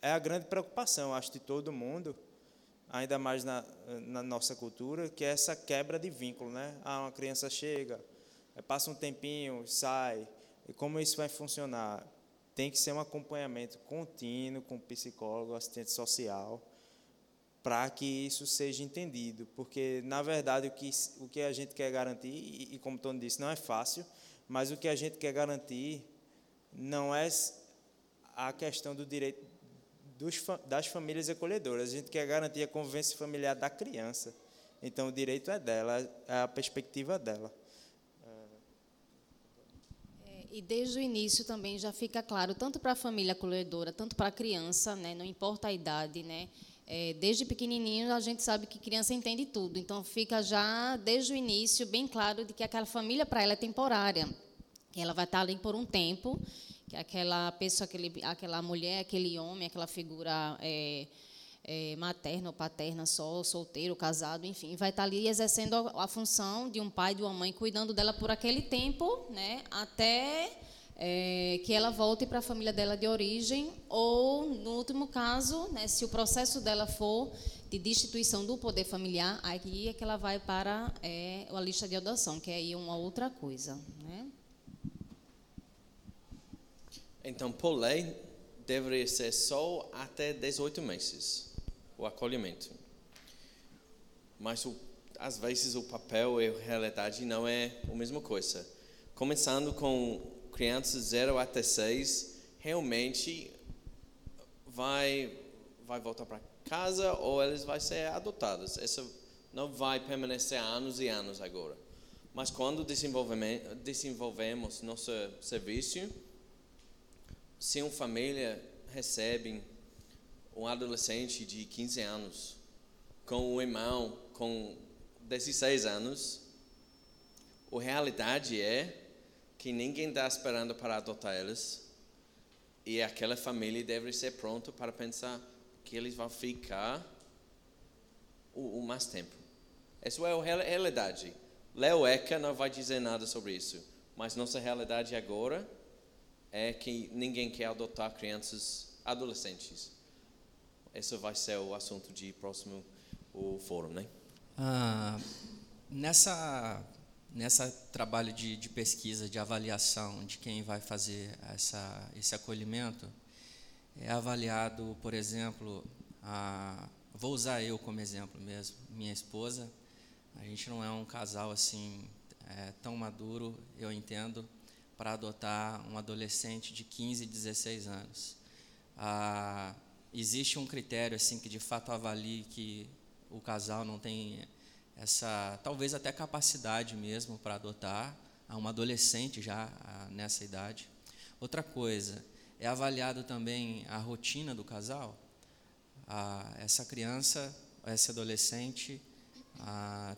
é a grande preocupação, acho, de todo mundo ainda mais na, na nossa cultura, que é essa quebra de vínculo, né? Ah, uma criança chega, passa um tempinho, sai, e como isso vai funcionar? Tem que ser um acompanhamento contínuo com psicólogo, assistente social, para que isso seja entendido, porque na verdade o que, o que a gente quer garantir, e, e como Tony disse, não é fácil, mas o que a gente quer garantir não é a questão do direito dos, das famílias acolhedoras, a gente quer garantir a convivência familiar da criança. Então o direito é dela, é a perspectiva dela. E desde o início também já fica claro, tanto para a família acolhedora, tanto para a criança, né, não importa a idade, né, é, desde pequenininho a gente sabe que criança entende tudo, então fica já desde o início bem claro de que aquela família para ela é temporária, ela vai estar ali por um tempo, aquela pessoa, aquele, aquela mulher, aquele homem, aquela figura é, é, materna ou paterna, só, solteiro, casado, enfim, vai estar ali exercendo a, a, função de um pai, de uma mãe, cuidando dela por aquele tempo, né, até é, que ela volte para a família dela de origem, ou, no último caso, né, se o processo dela for de destituição do poder familiar, aí é que ela vai para é, a lista de adoção, que é aí uma outra coisa. Né? Então, por lei, deveria ser só até 18 meses o acolhimento. Mas o, às vezes o papel e a realidade não é a mesma coisa. Começando com crianças 0 até 6, realmente vai vai voltar para casa ou eles vão ser adotados. Isso não vai permanecer anos e anos agora. Mas quando desenvolvemos nosso serviço, se uma família recebe um adolescente de 15 anos com um irmão com 16 anos, a realidade é que ninguém está esperando para adotar eles e aquela família deve ser pronta para pensar que eles vão ficar o, o mais tempo. Essa é a realidade. Leo Eca não vai dizer nada sobre isso, mas nossa realidade agora é que ninguém quer adotar crianças adolescentes. Esse vai ser o assunto de próximo o fórum, né? Ah, nessa nessa trabalho de, de, pesquisa, de avaliação de quem vai fazer essa, esse acolhimento, é avaliado, por exemplo, a, vou usar eu como exemplo mesmo, minha esposa, a gente não é um casal assim é, tão maduro, eu entendo, para adotar um adolescente de 15, 16 anos. Ah, existe um critério assim que de fato avalie que o casal não tem essa talvez até capacidade mesmo para adotar a uma adolescente já nessa idade. Outra coisa é avaliado também a rotina do casal. essa criança, esse adolescente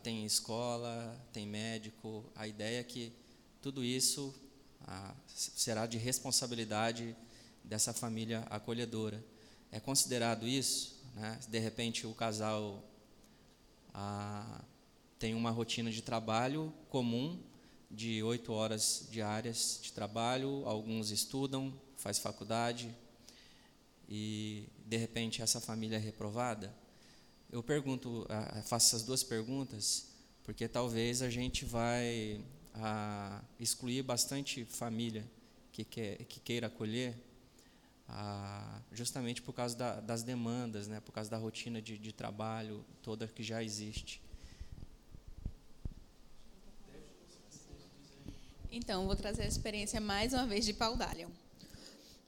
tem escola, tem médico. A ideia é que tudo isso será de responsabilidade dessa família acolhedora é considerado isso, né? de repente o casal ah, tem uma rotina de trabalho comum, de oito horas diárias de trabalho, alguns estudam, faz faculdade, e de repente essa família é reprovada. Eu pergunto, faço essas duas perguntas, porque talvez a gente vai ah, excluir bastante família que, quer, que queira acolher ah, justamente por causa da, das demandas, né, por causa da rotina de, de trabalho toda que já existe. Então, vou trazer a experiência mais uma vez de Paudalho.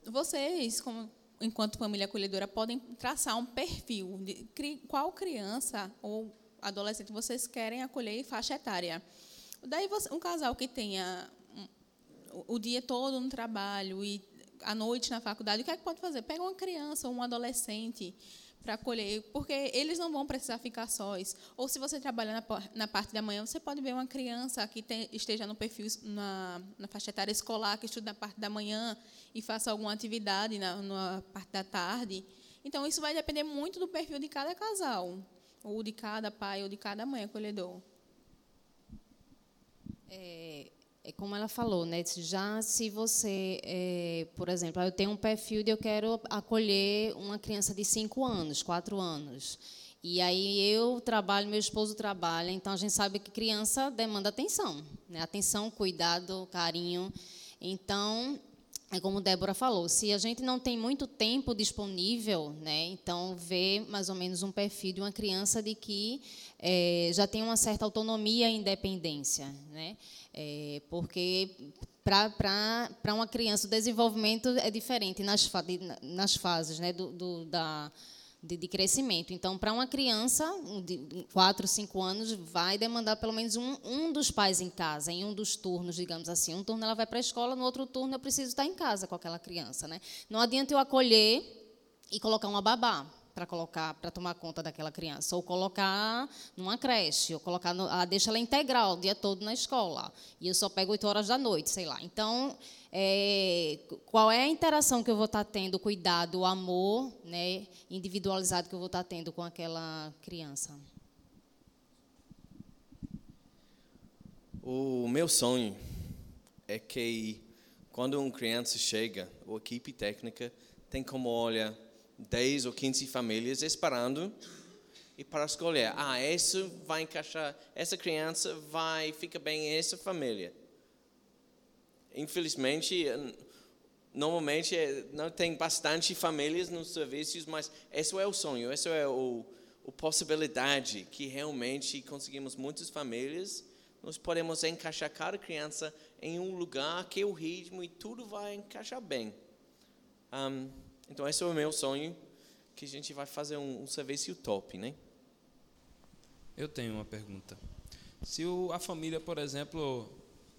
Vocês, como, enquanto família acolhedora, podem traçar um perfil de qual criança ou adolescente vocês querem acolher em faixa etária. Daí, um casal que tenha o dia todo no trabalho e à noite na faculdade, o que é que pode fazer? Pega uma criança ou um adolescente para acolher, porque eles não vão precisar ficar sós. Ou se você trabalha na, na parte da manhã, você pode ver uma criança que tem, esteja no perfil na, na faixa etária escolar, que estuda na parte da manhã e faça alguma atividade na, na parte da tarde. Então, isso vai depender muito do perfil de cada casal, ou de cada pai, ou de cada mãe acolhedor. É, é como ela falou, né? Já se você, é, por exemplo, eu tenho um perfil de eu quero acolher uma criança de 5 anos, 4 anos. E aí eu trabalho, meu esposo trabalha, então a gente sabe que criança demanda atenção, né? Atenção, cuidado, carinho. Então, é como Débora falou, se a gente não tem muito tempo disponível, né, então ver mais ou menos um perfil de uma criança de que é, já tem uma certa autonomia e independência, né, é, porque para uma criança o desenvolvimento é diferente nas, nas fases né, do, do da de, de crescimento. Então, para uma criança de 4, 5 anos, vai demandar pelo menos um, um dos pais em casa, em um dos turnos, digamos assim. Um turno ela vai para a escola, no outro turno eu preciso estar em casa com aquela criança. Né? Não adianta eu acolher e colocar uma babá para colocar para tomar conta daquela criança. Ou colocar numa creche ou colocar no, ah, deixa ela integral o dia todo na escola. E eu só pego oito horas da noite sei lá. Então é, qual é a interação que eu vou estar tá tendo cuidado o amor né individualizado que eu vou estar tá tendo com aquela criança? O meu sonho é que quando uma criança chega a equipe técnica tem como olhar 10 ou 15 famílias esperando e para escolher, ah, esse vai encaixar, essa criança vai ficar bem em essa família. Infelizmente, normalmente é, não tem bastante famílias nos serviços, mas esse é o sonho, essa é o, a possibilidade que realmente conseguimos muitas famílias, nós podemos encaixar cada criança em um lugar que o ritmo e tudo vai encaixar bem. Um, então, esse é o meu sonho, que a gente vai fazer um, um serviço top, né? Eu tenho uma pergunta. Se o, a família, por exemplo,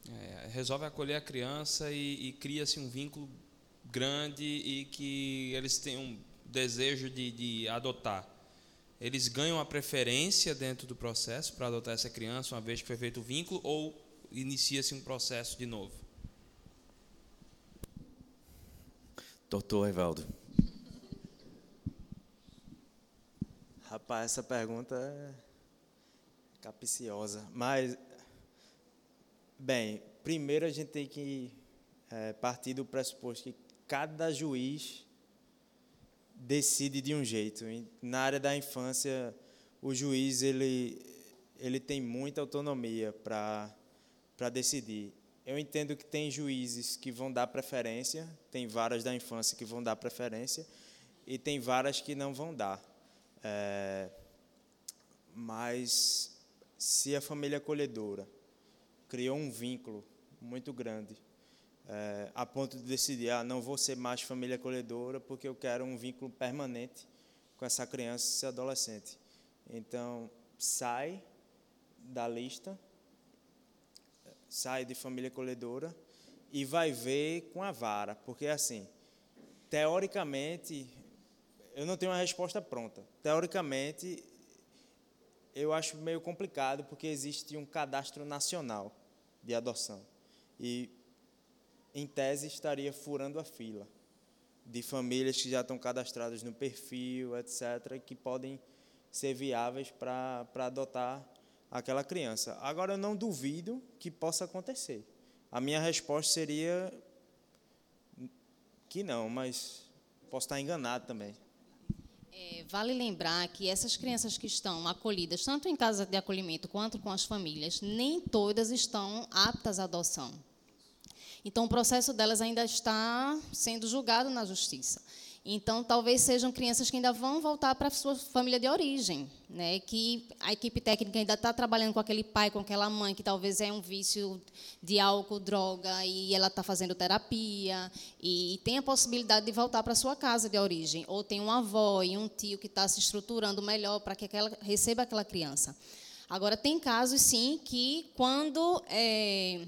é, resolve acolher a criança e, e cria-se um vínculo grande e que eles têm um desejo de, de adotar, eles ganham a preferência dentro do processo para adotar essa criança, uma vez que foi feito o vínculo, ou inicia-se um processo de novo? Doutor Evaldo. Rapaz, essa pergunta é capiciosa. Mas, bem, primeiro a gente tem que é, partir do pressuposto que cada juiz decide de um jeito. Na área da infância, o juiz ele, ele tem muita autonomia para decidir. Eu entendo que tem juízes que vão dar preferência, tem varas da infância que vão dar preferência, e tem varas que não vão dar. É, mas se a família acolhedora criou um vínculo muito grande, é, a ponto de decidir, ah, não vou ser mais família acolhedora porque eu quero um vínculo permanente com essa criança, esse adolescente. Então, sai da lista, sai de família acolhedora e vai ver com a vara, porque assim, teoricamente, eu não tenho uma resposta pronta. Teoricamente, eu acho meio complicado porque existe um cadastro nacional de adoção e em tese estaria furando a fila de famílias que já estão cadastradas no perfil, etc, que podem ser viáveis para adotar aquela criança. Agora eu não duvido que possa acontecer. A minha resposta seria que não, mas posso estar enganado também. É, vale lembrar que essas crianças que estão acolhidas, tanto em casa de acolhimento quanto com as famílias, nem todas estão aptas à adoção. Então, o processo delas ainda está sendo julgado na justiça. Então, talvez sejam crianças que ainda vão voltar para a sua família de origem, né? que a equipe técnica ainda está trabalhando com aquele pai, com aquela mãe, que talvez é um vício de álcool, droga, e ela está fazendo terapia, e tem a possibilidade de voltar para a sua casa de origem. Ou tem uma avó e um tio que está se estruturando melhor para que aquela, receba aquela criança. Agora, tem casos, sim, que quando... É,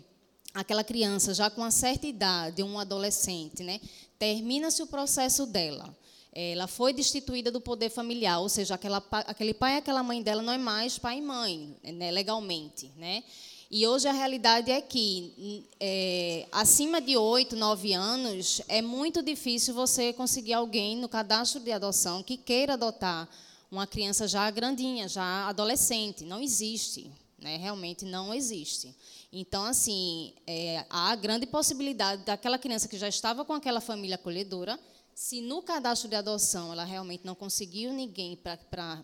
aquela criança já com uma certa idade, um adolescente, né, termina-se o processo dela. Ela foi destituída do poder familiar, ou seja, aquela, aquele pai e aquela mãe dela não é mais pai e mãe, né, legalmente. Né? E hoje a realidade é que, é, acima de 8, 9 anos, é muito difícil você conseguir alguém no cadastro de adoção que queira adotar uma criança já grandinha, já adolescente. Não existe. Né? Realmente não existe. Então, assim, é, há grande possibilidade daquela criança que já estava com aquela família acolhedora, se no cadastro de adoção ela realmente não conseguiu ninguém para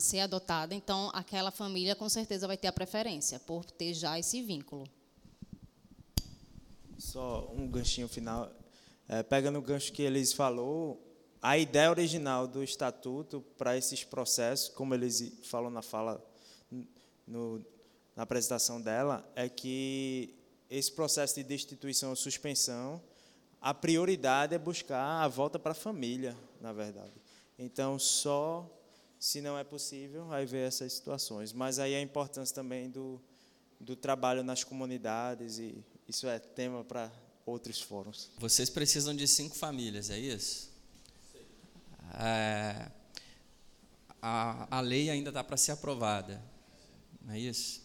ser adotada, então aquela família com certeza vai ter a preferência por ter já esse vínculo. só um ganchinho final. É, pegando o gancho que eles falou, a ideia original do estatuto para esses processos, como eles falam na fala, no, na apresentação dela, é que esse processo de destituição ou suspensão, a prioridade é buscar a volta para a família, na verdade. Então, só se não é possível, aí ver essas situações. Mas aí a importância também do, do trabalho nas comunidades, e isso é tema para outros fóruns. Vocês precisam de cinco famílias, é isso? É, a, a lei ainda está para ser aprovada, não é isso?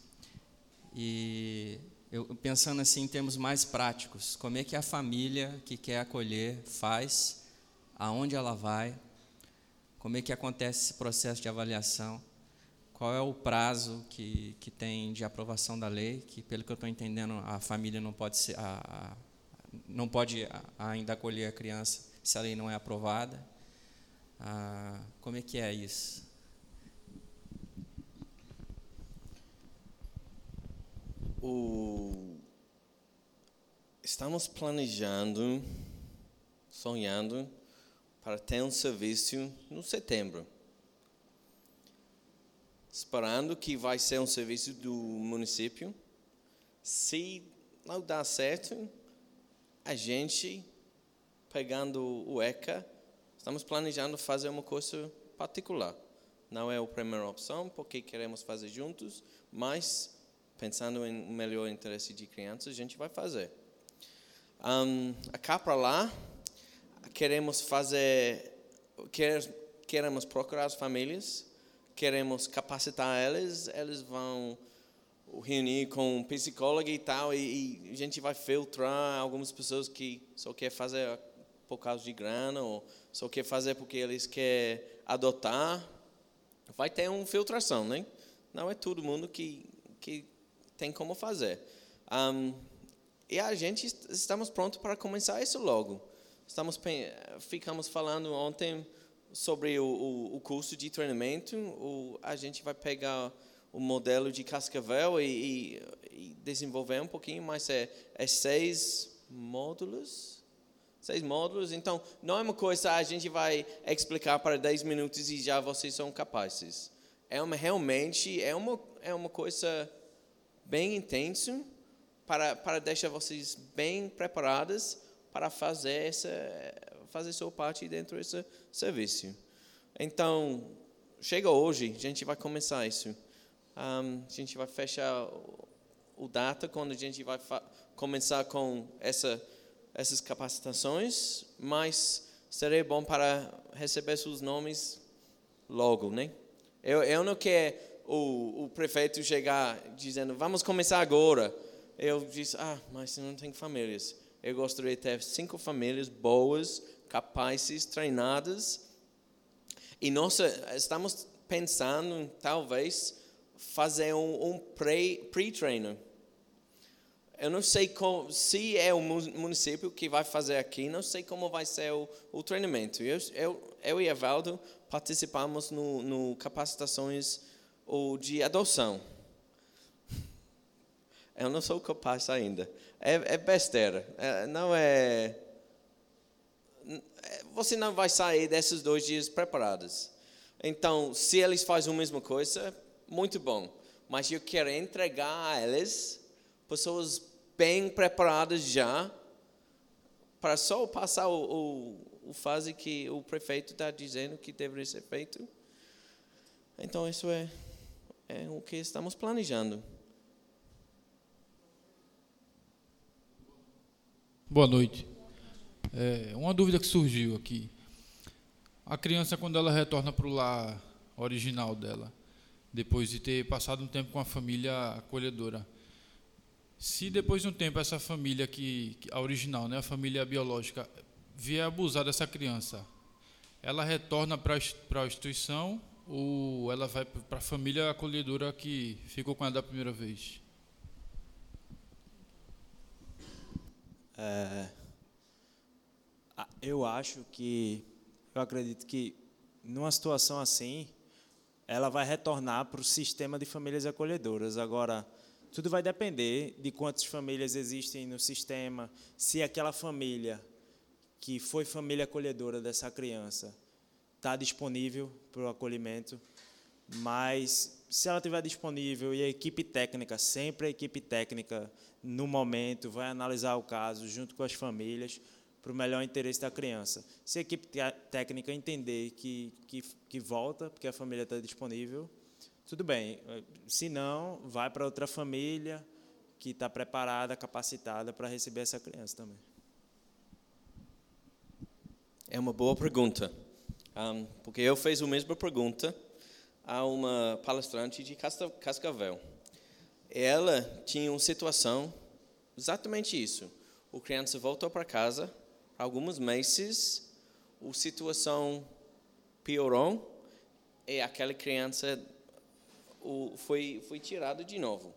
E eu pensando assim em termos mais práticos, como é que a família que quer acolher faz, aonde ela vai, como é que acontece esse processo de avaliação? Qual é o prazo que, que tem de aprovação da lei? Que, pelo que eu estou entendendo, a família não pode, ser, a, a, não pode ainda acolher a criança se a lei não é aprovada. Ah, como é que é isso? O... Estamos planejando, sonhando para ter um serviço no setembro. Esperando que vai ser um serviço do município. Se não dar certo, a gente, pegando o ECA, estamos planejando fazer uma coisa particular. Não é a primeira opção, porque queremos fazer juntos, mas pensando em melhor interesse de crianças, a gente vai fazer. Um, cá para lá, queremos fazer, queremos procurar as famílias, queremos capacitar elas, eles vão reunir com um psicólogo e tal, e, e, a gente vai filtrar algumas pessoas que só quer fazer por causa de grana, ou só quer fazer porque eles querem adotar. Vai ter uma filtração, né? Não é todo mundo que, que tem como fazer. Um, e a gente estamos prontos para começar isso logo. Estamos ficamos falando ontem sobre o, o, o curso de treinamento. O, a gente vai pegar o modelo de Cascavel e, e, e desenvolver um pouquinho, mas é, é seis módulos. Seis módulos. Então, não é uma coisa a gente vai explicar para dez minutos e já vocês são capazes. É uma realmente é uma é uma coisa bem intensa para para deixar vocês bem preparadas para fazer essa fazer sua parte dentro desse serviço. Então, chega hoje, a gente vai começar isso. Um, a gente vai fechar o data quando a gente vai começar com essa essas capacitações, mas seria bom para receber seus nomes logo, né? Eu, eu não quero o, o prefeito chegar dizendo, vamos começar agora. Eu disse, ah, mas você não tem famílias. Eu gostaria de ter cinco famílias boas, capazes, treinadas. E nós eh, estamos pensando, talvez, fazer um, um pre-treino. eu não sei como, se é o município que vai fazer aqui, não sei como vai ser o, o treinamento. Eu, eu, eu e Evaldo participamos no, no capacitações ou de adoção. Eu não sou capaz ainda. É, é besteira. É, não é. Você não vai sair desses dois dias preparados. Então, se eles fazem a mesma coisa, muito bom. Mas eu quero entregar a eles pessoas bem preparadas já para só passar o, o, o fase que o prefeito está dizendo que deveria ser feito. Então, isso é, é o que estamos planejando. Boa noite. É, uma dúvida que surgiu aqui. A criança, quando ela retorna para o lar original dela, depois de ter passado um tempo com a família acolhedora, se depois de um tempo essa família que a original, né, a família biológica, vier abusar dessa criança, ela retorna para a instituição ou ela vai para a família acolhedora que ficou com ela da primeira vez? É, eu acho que, eu acredito que numa situação assim, ela vai retornar para o sistema de famílias acolhedoras. Agora, Tudo vai depender de quantas famílias existem no sistema, se aquela família que foi família acolhedora dessa criança está disponível para o acolhimento, mas se ela estiver disponível e a equipe técnica, sempre a equipe técnica no momento, vai analisar o caso junto com as famílias para o melhor interesse da criança. Se a equipe técnica entender que, que, que volta, porque a família está disponível, tudo bem. Se não, vai para outra família que está preparada, capacitada para receber essa criança também. É uma boa pergunta, um, porque eu fiz a mesma pergunta a uma palestrante de Cascavel. Ela tinha uma situação exatamente isso. O criança voltou para casa, alguns meses, a situação piorou e aquela criança foi foi tirada de novo.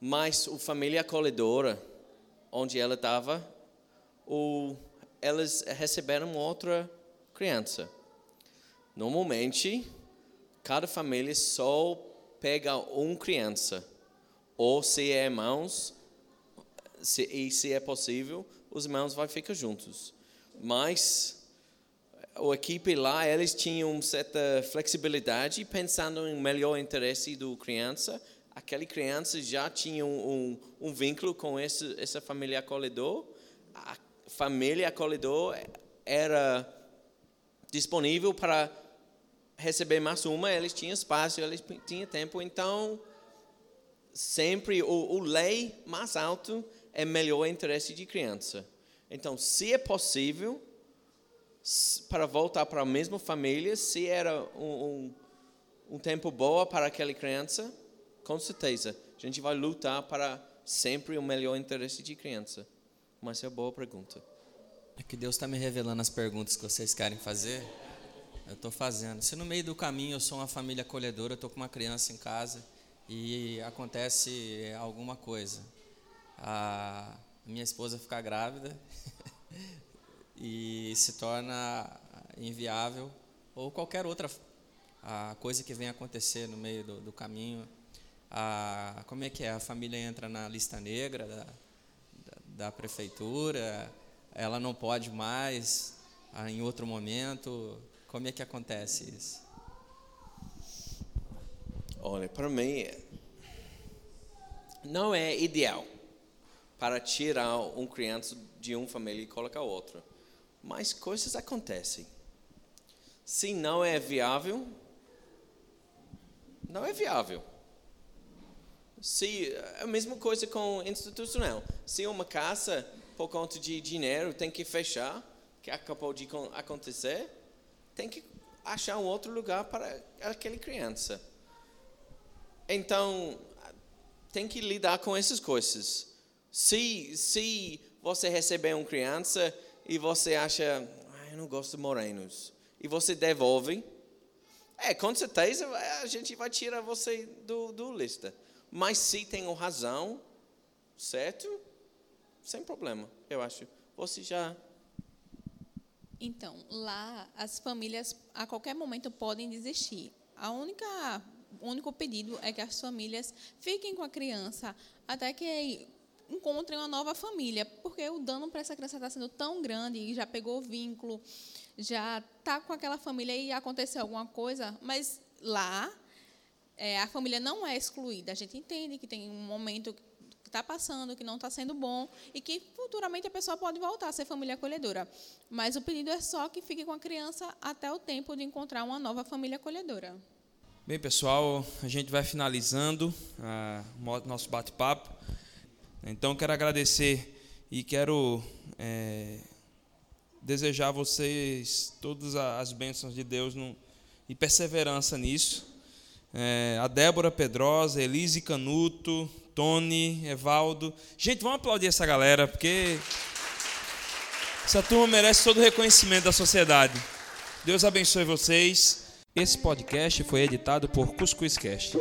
Mas a família acolhedora, onde ela estava, elas receberam outra criança. Normalmente, cada família só pega uma criança, ou se é irmãos, se, e se é possível, os irmãos vão ficar juntos. Mas a equipe lá, eles tinham certa flexibilidade, pensando em melhor interesse do criança. Aquela criança já tinha um, um, um vínculo com esse, essa família acolhedor. A família acolhedor era disponível para receber mais uma, eles tinham espaço, eles tinham tempo, então sempre o, o lei mais alto é melhor interesse de criança. Então, se é possível, para voltar para a mesma família, se era um, um, um tempo bom para aquela criança, com certeza, a gente vai lutar para sempre o melhor interesse de criança. Mas é uma boa pergunta. É que Deus está me revelando as perguntas que vocês querem fazer. Eu estou fazendo. Se no meio do caminho eu sou uma família acolhedora, eu estou com uma criança em casa e acontece alguma coisa, a minha esposa fica grávida *laughs* e se torna inviável ou qualquer outra a coisa que venha acontecer no meio do, do caminho, a, como é que é? A família entra na lista negra da, da, da prefeitura, ela não pode mais em outro momento como é que acontece isso? Olha, para mim, não é ideal para tirar um criança de uma família e colocar outra. Mas coisas acontecem. Se não é viável, não é viável. Se é a mesma coisa com institucional. Se uma casa por conta de dinheiro tem que fechar, que acabou de acontecer, tem que achar um outro lugar para aquela criança. Então, tem que lidar com essas coisas. Se, se você receber uma criança e você acha, ah, eu não gosto de morenos, e você devolve, é, com certeza a gente vai tirar você do, do lista. Mas se tem razão, certo? Sem problema, eu acho. Você já então, lá as famílias a qualquer momento podem desistir. A única o único pedido é que as famílias fiquem com a criança até que encontrem uma nova família, porque o dano para essa criança está sendo tão grande e já pegou o vínculo, já está com aquela família e aconteceu alguma coisa, mas lá é, a família não é excluída. A gente entende que tem um momento que está passando, que não está sendo bom e que futuramente a pessoa pode voltar a ser família acolhedora. Mas o pedido é só que fique com a criança até o tempo de encontrar uma nova família acolhedora. Bem, pessoal, a gente vai finalizando ah, o nosso bate-papo. Então, quero agradecer e quero é, desejar a vocês todas as bênçãos de Deus no, e perseverança nisso. É, a Débora Pedrosa, Elise Canuto, Tony, Evaldo. Gente, vamos aplaudir essa galera, porque essa turma merece todo o reconhecimento da sociedade. Deus abençoe vocês. Esse podcast foi editado por Cuscuzcast.